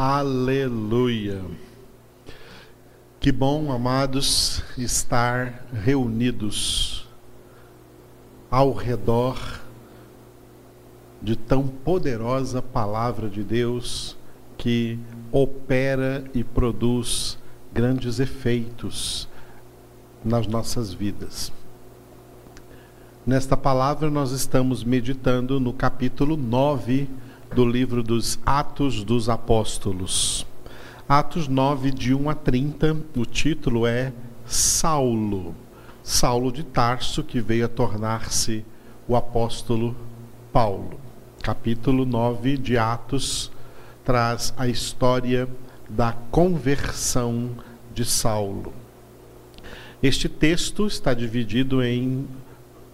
Aleluia. Que bom, amados, estar reunidos ao redor de tão poderosa palavra de Deus que opera e produz grandes efeitos nas nossas vidas. Nesta palavra, nós estamos meditando no capítulo 9 do livro dos Atos dos Apóstolos. Atos 9, de 1 a 30, o título é Saulo. Saulo de Tarso, que veio a tornar-se o apóstolo Paulo. Capítulo 9 de Atos traz a história da conversão de Saulo. Este texto está dividido em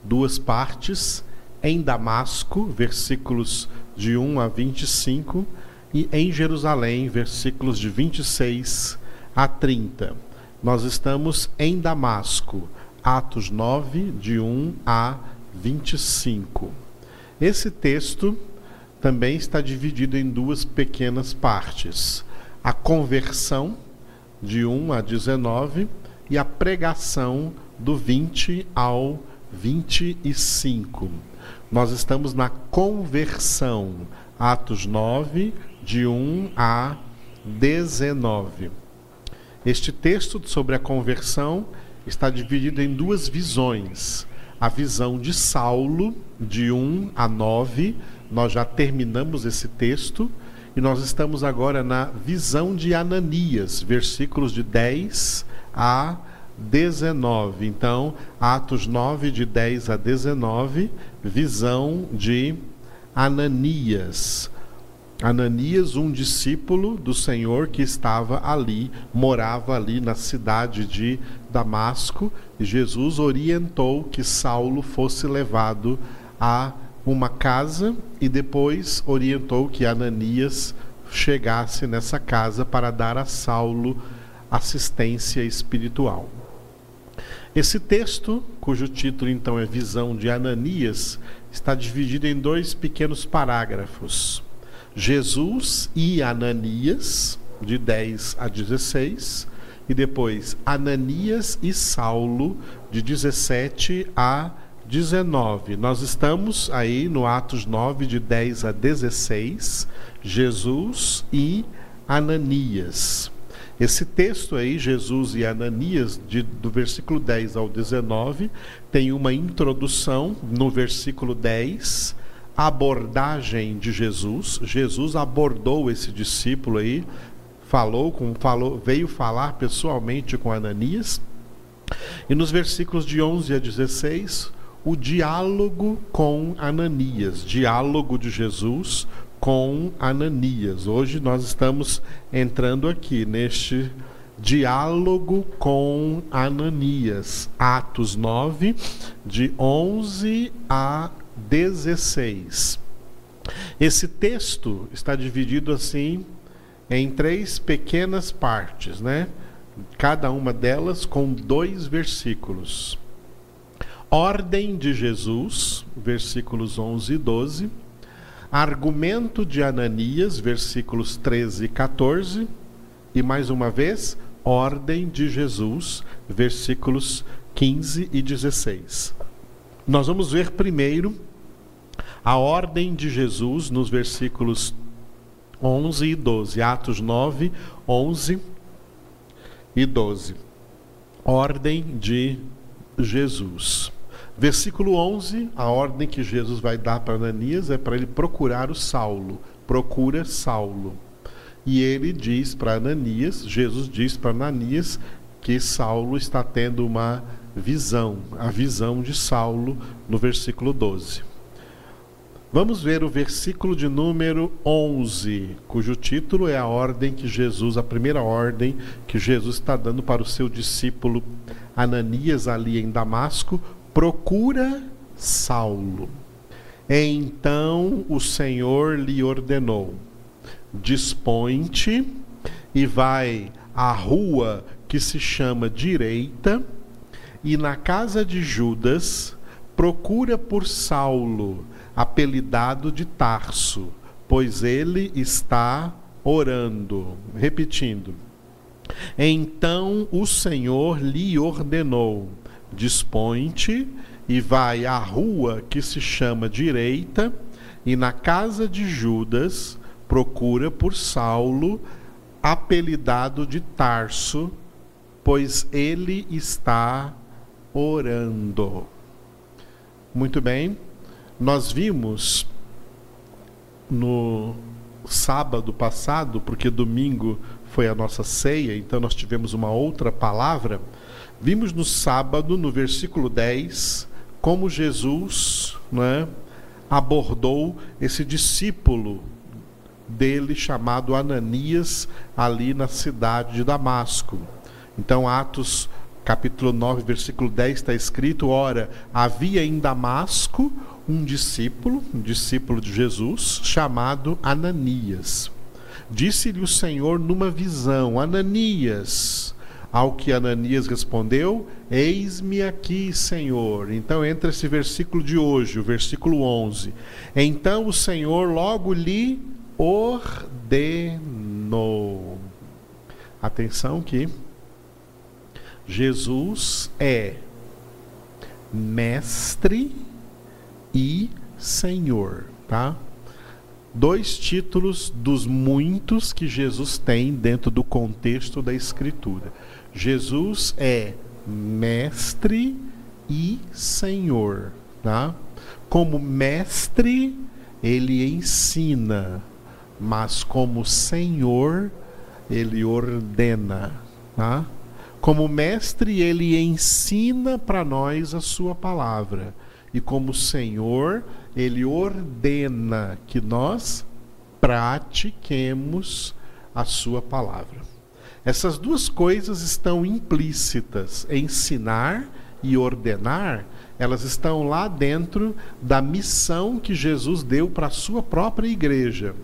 duas partes. Em Damasco, versículos de 1 a 25, e em Jerusalém, versículos de 26 a 30. Nós estamos em Damasco, Atos 9, de 1 a 25. Esse texto também está dividido em duas pequenas partes: a conversão, de 1 a 19, e a pregação, do 20 ao 25. Nós estamos na conversão, Atos 9, de 1 a 19. Este texto sobre a conversão está dividido em duas visões. A visão de Saulo, de 1 a 9, nós já terminamos esse texto, e nós estamos agora na visão de Ananias, versículos de 10 a 19. Então, Atos 9, de 10 a 19, visão de Ananias. Ananias, um discípulo do Senhor que estava ali, morava ali na cidade de Damasco, e Jesus orientou que Saulo fosse levado a uma casa e depois orientou que Ananias chegasse nessa casa para dar a Saulo assistência espiritual. Esse texto, cujo título então é Visão de Ananias, está dividido em dois pequenos parágrafos. Jesus e Ananias, de 10 a 16, e depois Ananias e Saulo, de 17 a 19. Nós estamos aí no Atos 9, de 10 a 16, Jesus e Ananias. Esse texto aí, Jesus e Ananias, de, do versículo 10 ao 19, tem uma introdução no versículo 10, abordagem de Jesus. Jesus abordou esse discípulo aí, falou com falou, veio falar pessoalmente com Ananias. E nos versículos de 11 a 16, o diálogo com Ananias, diálogo de Jesus com Ananias. Hoje nós estamos entrando aqui neste diálogo com Ananias, Atos 9, de 11 a 16. Esse texto está dividido assim em três pequenas partes, né? Cada uma delas com dois versículos. Ordem de Jesus, versículos 11 e 12 argumento de Ananias, versículos 13 e 14, e mais uma vez, ordem de Jesus, versículos 15 e 16. Nós vamos ver primeiro a ordem de Jesus nos versículos 11 e 12, Atos 9, 11 e 12. Ordem de Jesus. Versículo 11, a ordem que Jesus vai dar para Ananias é para ele procurar o Saulo. Procura Saulo. E ele diz para Ananias, Jesus diz para Ananias que Saulo está tendo uma visão, a visão de Saulo no versículo 12. Vamos ver o versículo de número 11, cujo título é a ordem que Jesus, a primeira ordem que Jesus está dando para o seu discípulo Ananias ali em Damasco, procura Saulo. Então o Senhor lhe ordenou: dispõe-te e vai à rua que se chama Direita, e na casa de Judas procura por Saulo, apelidado de Tarso, pois ele está orando. Repetindo. Então o Senhor lhe ordenou: Dispõe-te e vai à rua que se chama Direita, e na casa de Judas procura por Saulo, apelidado de Tarso, pois ele está orando. Muito bem, nós vimos no sábado passado, porque domingo foi a nossa ceia, então nós tivemos uma outra palavra. Vimos no sábado, no versículo 10, como Jesus né, abordou esse discípulo dele chamado Ananias ali na cidade de Damasco. Então, Atos capítulo 9, versículo 10 está escrito: Ora, havia em Damasco um discípulo, um discípulo de Jesus, chamado Ananias. Disse-lhe o Senhor numa visão: Ananias. Ao que Ananias respondeu: Eis-me aqui, Senhor. Então entra esse versículo de hoje, o versículo 11. Então o Senhor logo lhe ordenou. Atenção que Jesus é mestre e Senhor, tá? Dois títulos dos muitos que Jesus tem dentro do contexto da Escritura. Jesus é mestre e Senhor, tá? Como mestre, ele ensina, mas como Senhor, ele ordena, tá? Como mestre, ele ensina para nós a sua palavra e como Senhor, Ele ordena que nós pratiquemos a Sua palavra. Essas duas coisas estão implícitas, ensinar e ordenar, elas estão lá dentro da missão que Jesus deu para a sua própria igreja.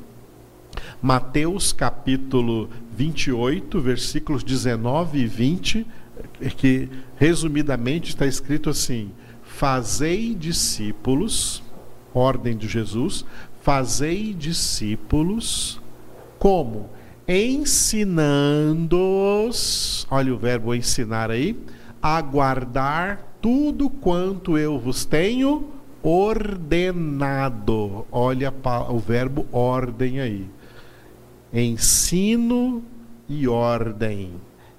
Mateus capítulo 28, versículos 19 e 20, que resumidamente está escrito assim: Fazei discípulos, ordem de Jesus, fazei discípulos, como? Ensinando-os, olha o verbo ensinar aí, a guardar tudo quanto eu vos tenho ordenado. Olha o verbo ordem aí. Ensino e ordem.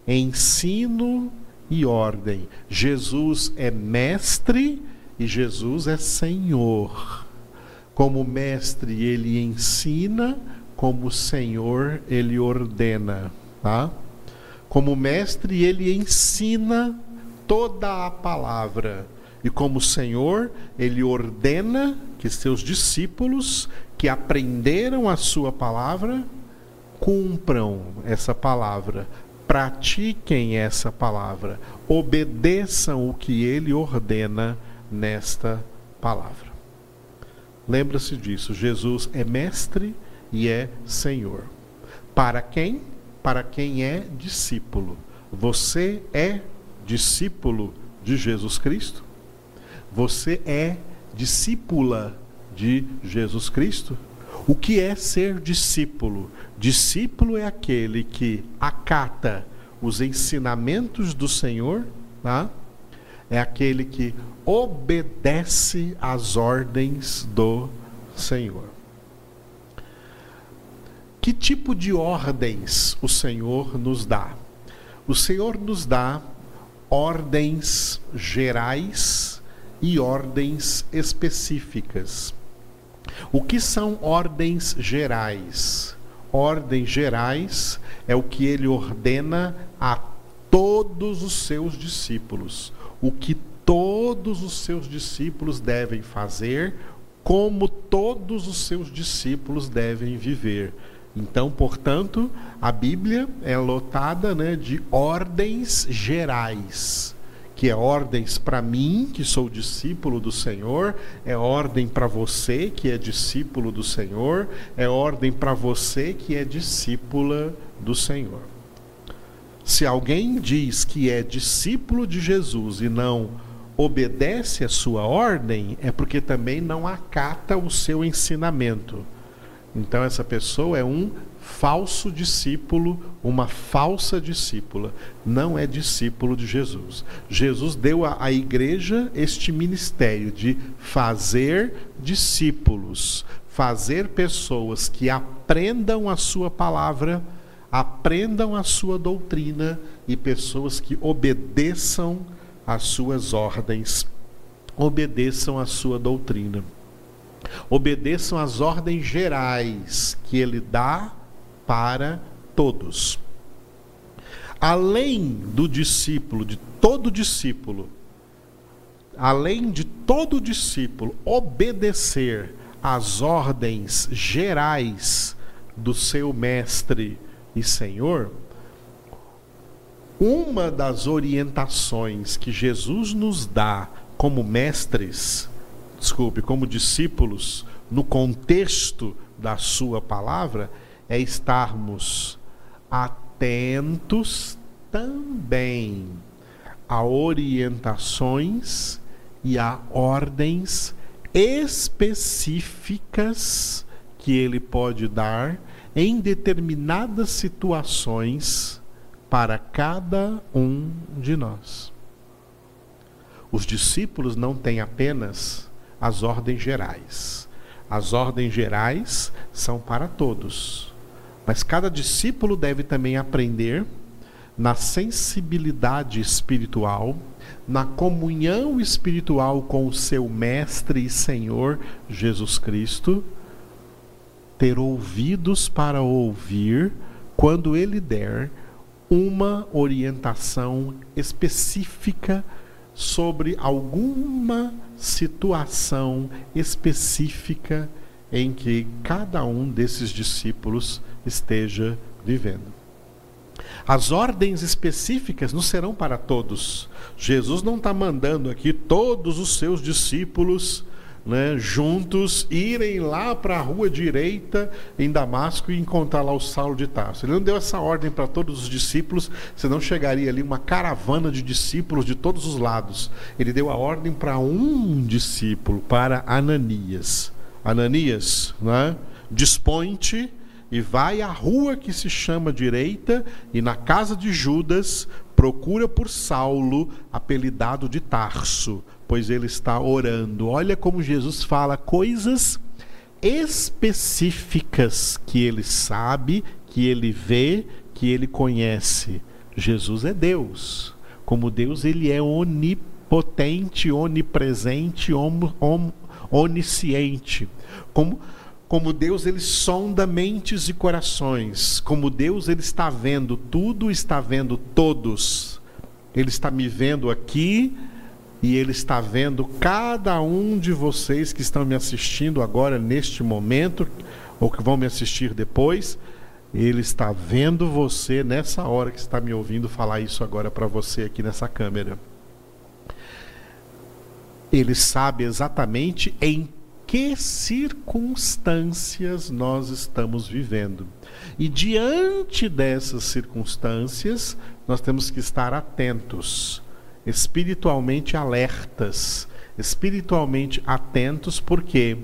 Ensino e ordem. Jesus é mestre e Jesus é Senhor. Como mestre, ele ensina, como Senhor, ele ordena, tá? Como mestre, ele ensina toda a palavra. E como Senhor, ele ordena que seus discípulos que aprenderam a sua palavra cumpram essa palavra, pratiquem essa palavra, obedeçam o que ele ordena nesta palavra. Lembra-se disso, Jesus é mestre e é Senhor. Para quem? Para quem é discípulo. Você é discípulo de Jesus Cristo? Você é discípula de Jesus Cristo? O que é ser discípulo? Discípulo é aquele que acata os ensinamentos do Senhor, tá? é aquele que obedece às ordens do Senhor. Que tipo de ordens o Senhor nos dá? O Senhor nos dá ordens gerais e ordens específicas. O que são ordens gerais? Ordens gerais é o que ele ordena a todos os seus discípulos. O que todos os seus discípulos devem fazer, como todos os seus discípulos devem viver. Então, portanto, a Bíblia é lotada né, de ordens gerais que é ordens para mim, que sou discípulo do Senhor, é ordem para você, que é discípulo do Senhor, é ordem para você, que é discípula do Senhor. Se alguém diz que é discípulo de Jesus e não obedece a sua ordem, é porque também não acata o seu ensinamento. Então essa pessoa é um falso discípulo, uma falsa discípula, não é discípulo de Jesus. Jesus deu à, igreja este ministério de fazer discípulos, fazer pessoas que aprendam a sua palavra, aprendam a sua doutrina e pessoas que obedeçam às suas ordens, obedeçam à sua doutrina. Obedeçam às ordens gerais que ele dá para todos. Além do discípulo, de todo discípulo, além de todo discípulo obedecer às ordens gerais do seu mestre e senhor, uma das orientações que Jesus nos dá como mestres, desculpe, como discípulos, no contexto da sua palavra, é estarmos atentos também a orientações e a ordens específicas que ele pode dar em determinadas situações para cada um de nós. Os discípulos não têm apenas as ordens gerais. As ordens gerais são para todos. Mas cada discípulo deve também aprender na sensibilidade espiritual, na comunhão espiritual com o seu Mestre e Senhor Jesus Cristo, ter ouvidos para ouvir quando ele der uma orientação específica sobre alguma situação específica em que cada um desses discípulos esteja vivendo. As ordens específicas não serão para todos. Jesus não está mandando aqui todos os seus discípulos né, juntos irem lá para a rua direita em Damasco e encontrar lá o Saulo de Tarso. Ele não deu essa ordem para todos os discípulos, senão chegaria ali uma caravana de discípulos de todos os lados. Ele deu a ordem para um discípulo, para Ananias. Ananias, né, dispõe-te e vai à rua que se chama direita e na casa de Judas procura por Saulo, apelidado de Tarso, pois ele está orando. Olha como Jesus fala coisas específicas que ele sabe, que ele vê, que ele conhece. Jesus é Deus. Como Deus, ele é onipotente, onipresente, om, om, onisciente. Como como Deus ele sonda mentes e corações, como Deus ele está vendo tudo, está vendo todos. Ele está me vendo aqui e ele está vendo cada um de vocês que estão me assistindo agora neste momento ou que vão me assistir depois. Ele está vendo você nessa hora que está me ouvindo falar isso agora para você aqui nessa câmera. Ele sabe exatamente em que circunstâncias nós estamos vivendo. E diante dessas circunstâncias, nós temos que estar atentos, espiritualmente alertas, espiritualmente atentos, porque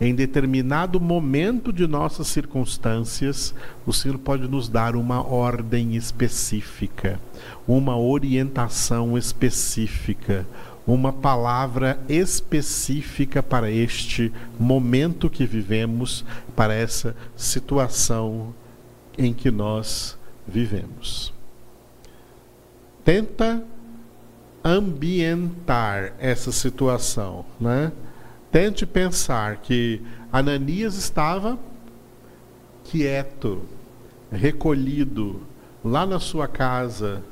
em determinado momento de nossas circunstâncias, o Senhor pode nos dar uma ordem específica, uma orientação específica, uma palavra específica para este momento que vivemos, para essa situação em que nós vivemos. Tenta ambientar essa situação, né? Tente pensar que Ananias estava quieto, recolhido lá na sua casa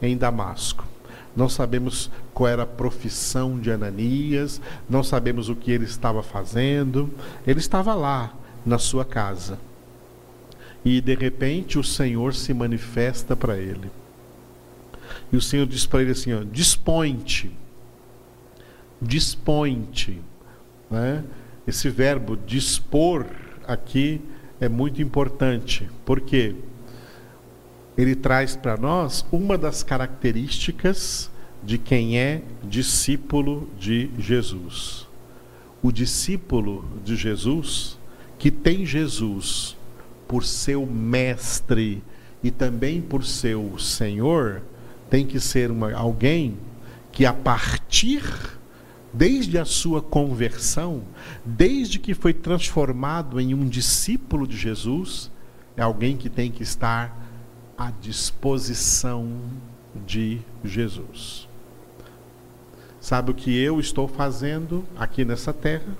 em Damasco. Não sabemos qual era a profissão de Ananias, não sabemos o que ele estava fazendo. Ele estava lá, na sua casa. E de repente o Senhor se manifesta para ele. E o Senhor diz para ele assim: ó, dispõe-te. Dispõe-te. Né? Esse verbo dispor aqui é muito importante. Por quê? Ele traz para nós uma das características de quem é discípulo de Jesus. O discípulo de Jesus, que tem Jesus por seu mestre e também por seu Senhor, tem que ser uma, alguém que a partir desde a sua conversão, desde que foi transformado em um discípulo de Jesus, é alguém que tem que estar à disposição de Jesus. Sabe o que eu estou fazendo aqui nessa terra?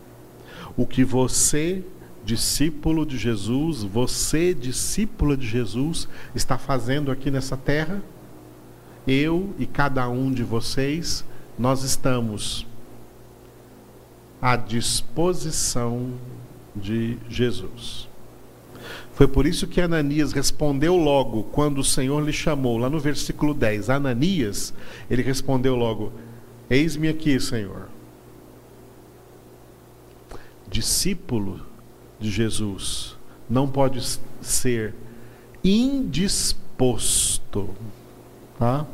O que você, discípulo de Jesus, você, discípula de Jesus, está fazendo aqui nessa terra? Eu e cada um de vocês, nós estamos à disposição de Jesus. Foi por isso que Ananias respondeu logo, quando o Senhor lhe chamou, lá no versículo 10. Ananias, ele respondeu logo: Eis-me aqui, Senhor. Discípulo de Jesus não pode ser indisposto. Tá?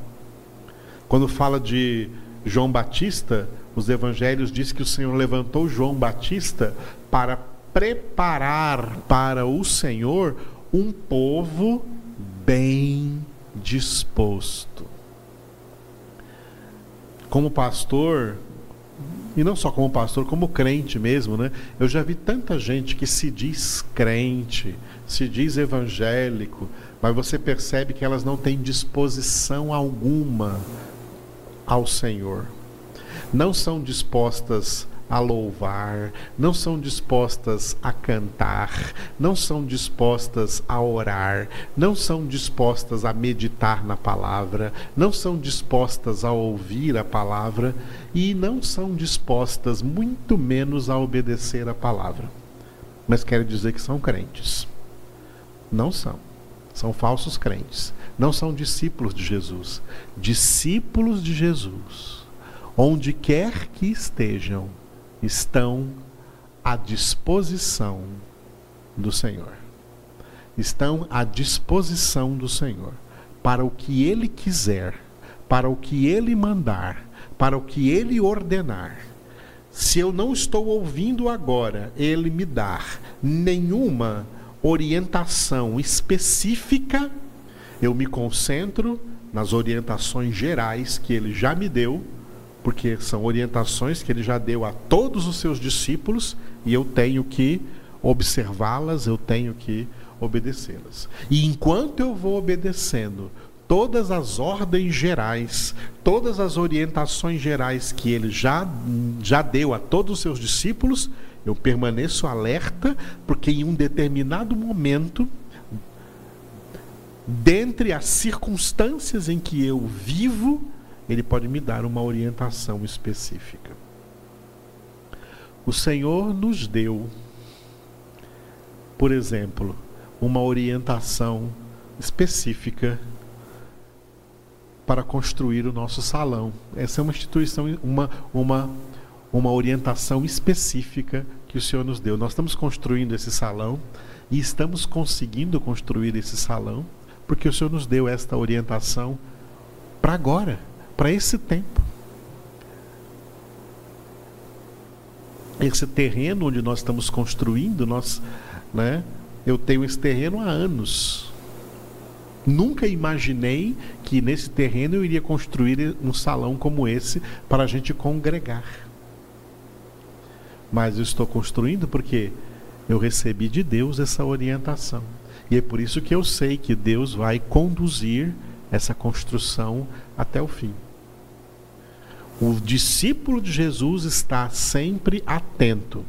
Quando fala de João Batista, os evangelhos dizem que o Senhor levantou João Batista para preparar para o Senhor um povo bem disposto. Como pastor, e não só como pastor, como crente mesmo, né? Eu já vi tanta gente que se diz crente, se diz evangélico, mas você percebe que elas não têm disposição alguma ao Senhor não são dispostas a louvar, não são dispostas a cantar, não são dispostas a orar, não são dispostas a meditar na palavra, não são dispostas a ouvir a palavra e não são dispostas, muito menos, a obedecer a palavra. Mas quero dizer que são crentes. Não são. São falsos crentes. Não são discípulos de Jesus. Discípulos de Jesus onde quer que estejam, estão à disposição do Senhor. Estão à disposição do Senhor para o que Ele quiser, para o que Ele mandar, para o que Ele ordenar. Se eu não estou ouvindo agora Ele me dar nenhuma orientação específica, eu me concentro nas orientações gerais que Ele já me deu porque são orientações que ele já deu a todos os seus discípulos e eu tenho que observá-las, eu tenho que obedecê-las. E enquanto eu vou obedecendo todas as ordens gerais, todas as orientações gerais que ele já, já deu a todos os seus discípulos, eu permaneço alerta, porque em um determinado momento, dentre as circunstâncias em que eu vivo, ele pode me dar uma orientação específica. O Senhor nos deu, por exemplo, uma orientação específica para construir o nosso salão. Essa é uma instituição, uma, uma, uma orientação específica que o Senhor nos deu. Nós estamos construindo esse salão e estamos conseguindo construir esse salão porque o Senhor nos deu esta orientação para agora para esse tempo. Esse terreno onde nós estamos construindo, nós, né, eu tenho esse terreno há anos. Nunca imaginei que nesse terreno eu iria construir um salão como esse para a gente congregar. Mas eu estou construindo porque eu recebi de Deus essa orientação. E é por isso que eu sei que Deus vai conduzir essa construção até o fim. O discípulo de Jesus está sempre atento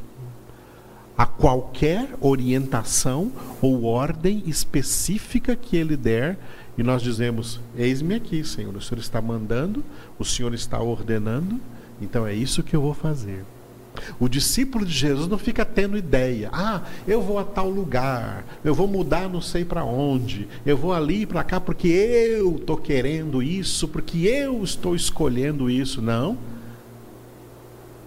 a qualquer orientação ou ordem específica que ele der, e nós dizemos: Eis-me aqui, Senhor, o Senhor está mandando, o Senhor está ordenando, então é isso que eu vou fazer. O discípulo de Jesus não fica tendo ideia. Ah, eu vou a tal lugar, eu vou mudar não sei para onde, eu vou ali para cá porque eu estou querendo isso, porque eu estou escolhendo isso. Não.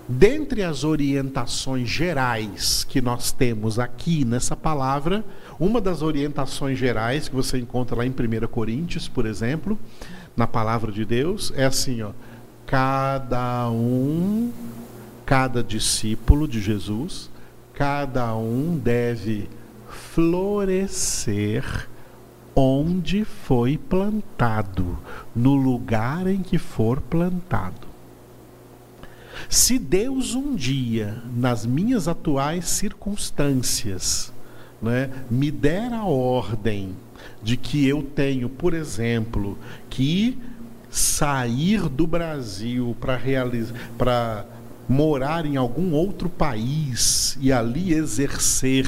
Dentre as orientações gerais que nós temos aqui nessa palavra, uma das orientações gerais que você encontra lá em 1 Coríntios, por exemplo, na palavra de Deus, é assim, ó, cada um cada discípulo de Jesus cada um deve florescer onde foi plantado, no lugar em que for plantado. Se Deus um dia, nas minhas atuais circunstâncias, né, me der a ordem de que eu tenho, por exemplo, que sair do Brasil para realizar, para morar em algum outro país e ali exercer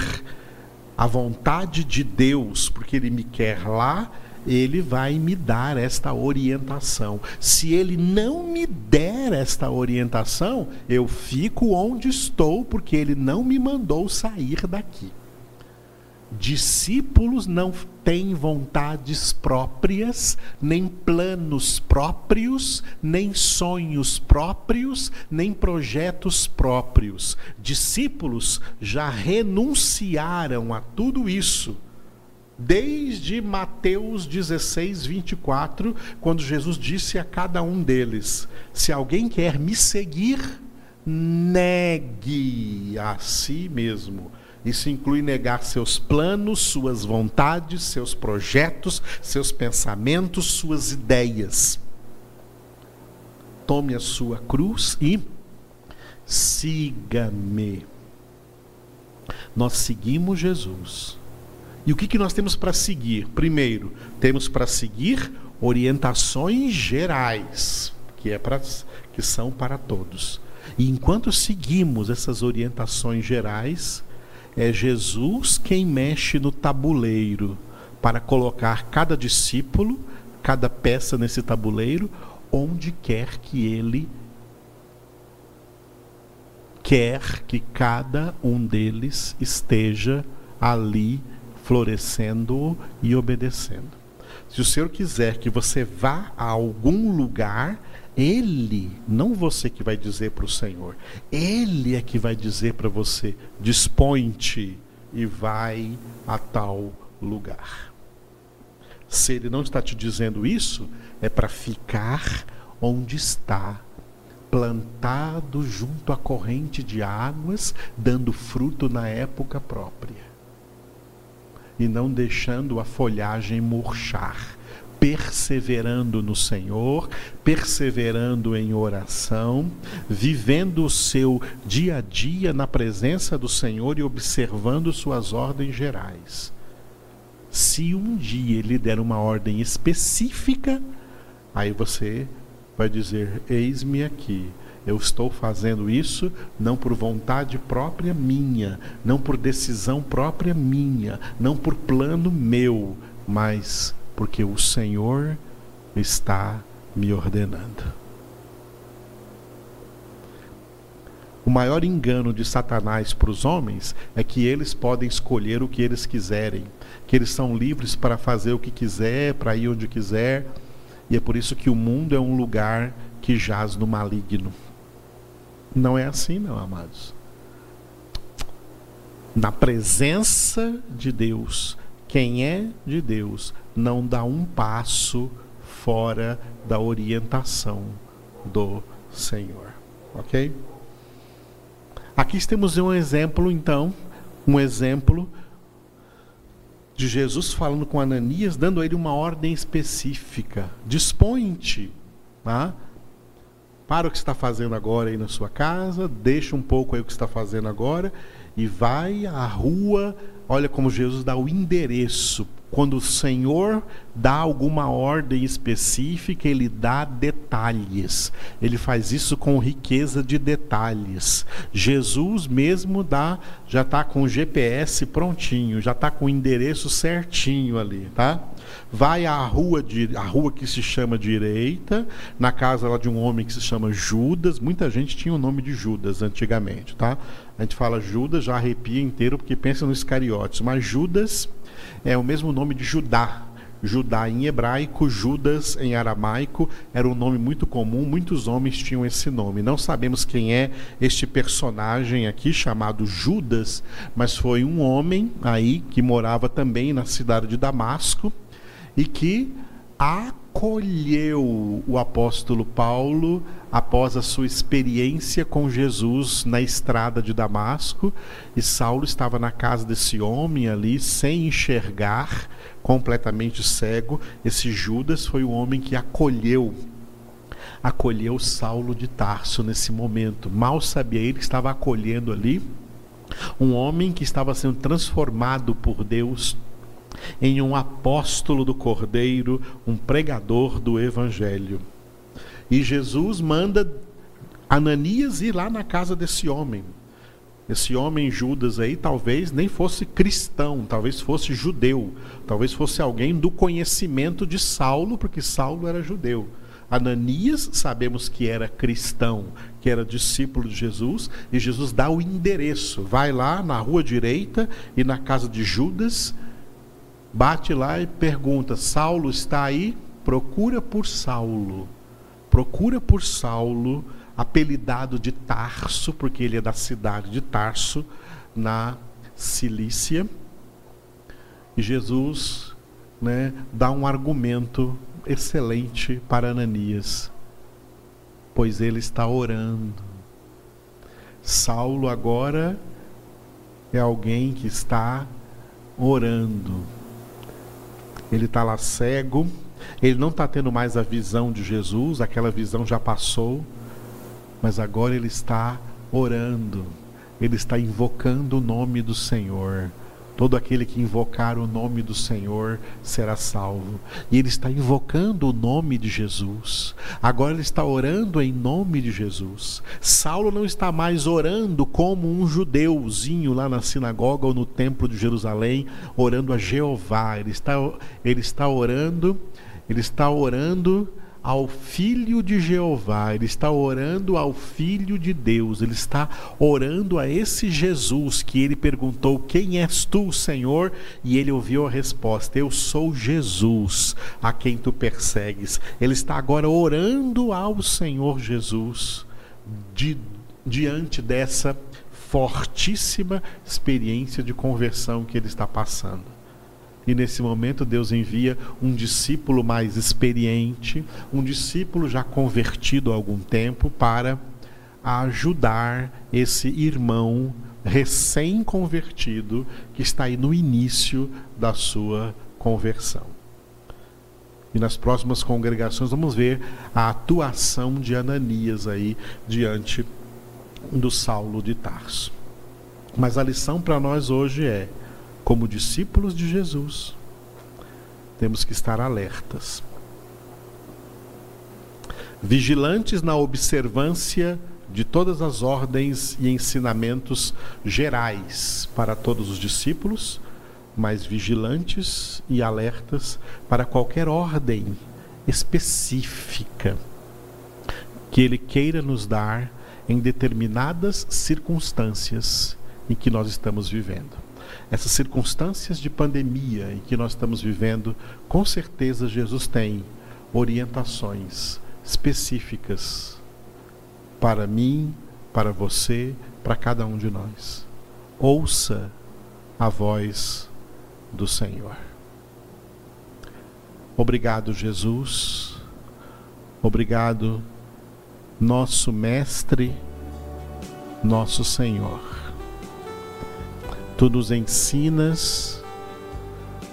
a vontade de Deus, porque Ele me quer lá, Ele vai me dar esta orientação. Se Ele não me der esta orientação, eu fico onde estou, porque Ele não me mandou sair daqui. Discípulos não têm vontades próprias, nem planos próprios, nem sonhos próprios, nem projetos próprios. Discípulos já renunciaram a tudo isso. Desde Mateus 16, 24, quando Jesus disse a cada um deles: Se alguém quer me seguir, negue a si mesmo isso inclui negar seus planos, suas vontades, seus projetos, seus pensamentos, suas ideias. Tome a sua cruz e siga-me. Nós seguimos Jesus. E o que, que nós temos para seguir? Primeiro, temos para seguir orientações gerais, que, é pra, que são para todos. E enquanto seguimos essas orientações gerais, é Jesus quem mexe no tabuleiro para colocar cada discípulo, cada peça nesse tabuleiro, onde quer que ele quer que cada um deles esteja ali florescendo e obedecendo. Se o Senhor quiser que você vá a algum lugar, ele, não você que vai dizer para o Senhor, Ele é que vai dizer para você: dispõe-te e vai a tal lugar. Se Ele não está te dizendo isso, é para ficar onde está, plantado junto à corrente de águas, dando fruto na época própria, e não deixando a folhagem murchar perseverando no Senhor, perseverando em oração, vivendo o seu dia a dia na presença do Senhor e observando suas ordens gerais. Se um dia ele der uma ordem específica, aí você vai dizer: Eis-me aqui. Eu estou fazendo isso não por vontade própria minha, não por decisão própria minha, não por plano meu, mas porque o Senhor está me ordenando. O maior engano de Satanás para os homens é que eles podem escolher o que eles quiserem, que eles são livres para fazer o que quiser, para ir onde quiser, e é por isso que o mundo é um lugar que jaz no maligno. Não é assim, não, amados. Na presença de Deus, quem é de Deus não dá um passo fora da orientação do Senhor. Ok? Aqui temos um exemplo, então, um exemplo de Jesus falando com Ananias, dando a ele uma ordem específica. Dispõe-te, tá? para o que está fazendo agora aí na sua casa, deixa um pouco aí o que está fazendo agora e vai à rua. Olha como Jesus dá o endereço quando o Senhor dá alguma ordem específica, ele dá detalhes. Ele faz isso com riqueza de detalhes. Jesus mesmo dá, já está com o GPS prontinho, já está com o endereço certinho ali, tá? Vai à rua de, a rua que se chama direita, na casa lá de um homem que se chama Judas. Muita gente tinha o nome de Judas antigamente, tá? A gente fala Judas, já arrepia inteiro porque pensa no Iscariotes, mas Judas é o mesmo nome de Judá. Judá em hebraico, Judas em aramaico, era um nome muito comum, muitos homens tinham esse nome. Não sabemos quem é este personagem aqui chamado Judas, mas foi um homem aí que morava também na cidade de Damasco e que acolheu o apóstolo Paulo após a sua experiência com Jesus na estrada de Damasco, e Saulo estava na casa desse homem ali, sem enxergar, completamente cego. Esse Judas foi o homem que acolheu acolheu Saulo de Tarso nesse momento. Mal sabia ele que estava acolhendo ali um homem que estava sendo transformado por Deus em um apóstolo do Cordeiro, um pregador do Evangelho. E Jesus manda Ananias ir lá na casa desse homem. Esse homem Judas aí talvez nem fosse cristão, talvez fosse judeu, talvez fosse alguém do conhecimento de Saulo, porque Saulo era judeu. Ananias, sabemos que era cristão, que era discípulo de Jesus, e Jesus dá o endereço. Vai lá na rua direita e na casa de Judas, bate lá e pergunta: Saulo está aí? Procura por Saulo. Procura por Saulo, apelidado de Tarso, porque ele é da cidade de Tarso, na Cilícia. E Jesus né, dá um argumento excelente para Ananias, pois ele está orando. Saulo agora é alguém que está orando. Ele está lá cego, ele não está tendo mais a visão de Jesus, aquela visão já passou, mas agora ele está orando, ele está invocando o nome do Senhor. Todo aquele que invocar o nome do Senhor será salvo. E ele está invocando o nome de Jesus. Agora ele está orando em nome de Jesus. Saulo não está mais orando como um judeuzinho lá na sinagoga ou no templo de Jerusalém, orando a Jeová. Ele está, ele está orando, ele está orando ao Filho de Jeová, ele está orando ao Filho de Deus, ele está orando a esse Jesus que ele perguntou: Quem és tu, Senhor? E ele ouviu a resposta: Eu sou Jesus, a quem tu persegues. Ele está agora orando ao Senhor Jesus, de, diante dessa fortíssima experiência de conversão que ele está passando. E nesse momento Deus envia um discípulo mais experiente, um discípulo já convertido há algum tempo, para ajudar esse irmão recém-convertido que está aí no início da sua conversão. E nas próximas congregações vamos ver a atuação de Ananias aí diante do Saulo de Tarso. Mas a lição para nós hoje é como discípulos de Jesus, temos que estar alertas, vigilantes na observância de todas as ordens e ensinamentos gerais para todos os discípulos, mas vigilantes e alertas para qualquer ordem específica que Ele queira nos dar em determinadas circunstâncias em que nós estamos vivendo essas circunstâncias de pandemia em que nós estamos vivendo, com certeza Jesus tem orientações específicas para mim, para você, para cada um de nós. Ouça a voz do Senhor. Obrigado, Jesus. Obrigado, nosso Mestre, nosso Senhor Tu nos ensinas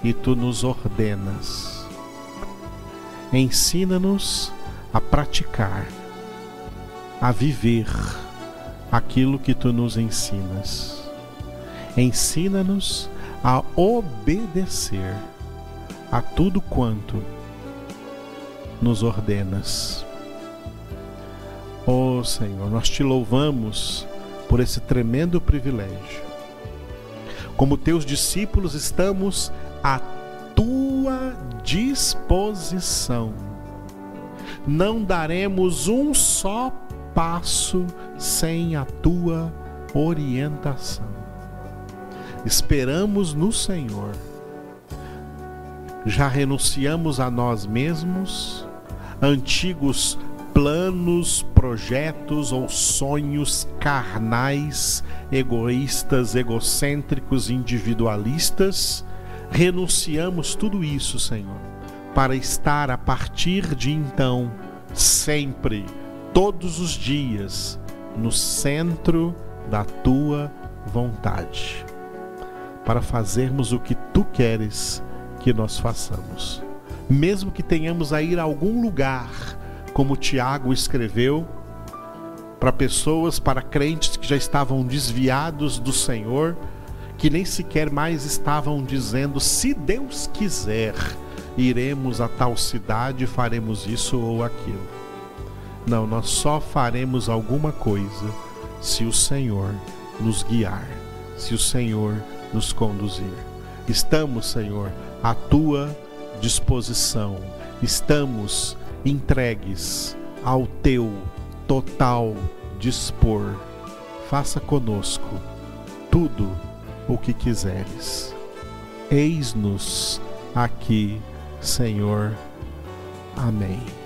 e tu nos ordenas. Ensina-nos a praticar, a viver aquilo que tu nos ensinas. Ensina-nos a obedecer a tudo quanto nos ordenas. Oh Senhor, nós te louvamos por esse tremendo privilégio como teus discípulos, estamos à tua disposição. Não daremos um só passo sem a tua orientação. Esperamos no Senhor. Já renunciamos a nós mesmos, antigos planos, projetos ou sonhos carnais, egoístas, egocêntricos, individualistas, renunciamos tudo isso, Senhor, para estar a partir de então, sempre, todos os dias, no centro da tua vontade, para fazermos o que tu queres que nós façamos. Mesmo que tenhamos a ir a algum lugar, como Tiago escreveu, para pessoas, para crentes que já estavam desviados do Senhor, que nem sequer mais estavam dizendo: se Deus quiser, iremos a tal cidade, faremos isso ou aquilo. Não, nós só faremos alguma coisa se o Senhor nos guiar, se o Senhor nos conduzir. Estamos, Senhor, à tua disposição, estamos entregues ao teu total dispor. Faça conosco tudo o que quiseres. Eis-nos aqui, Senhor. Amém.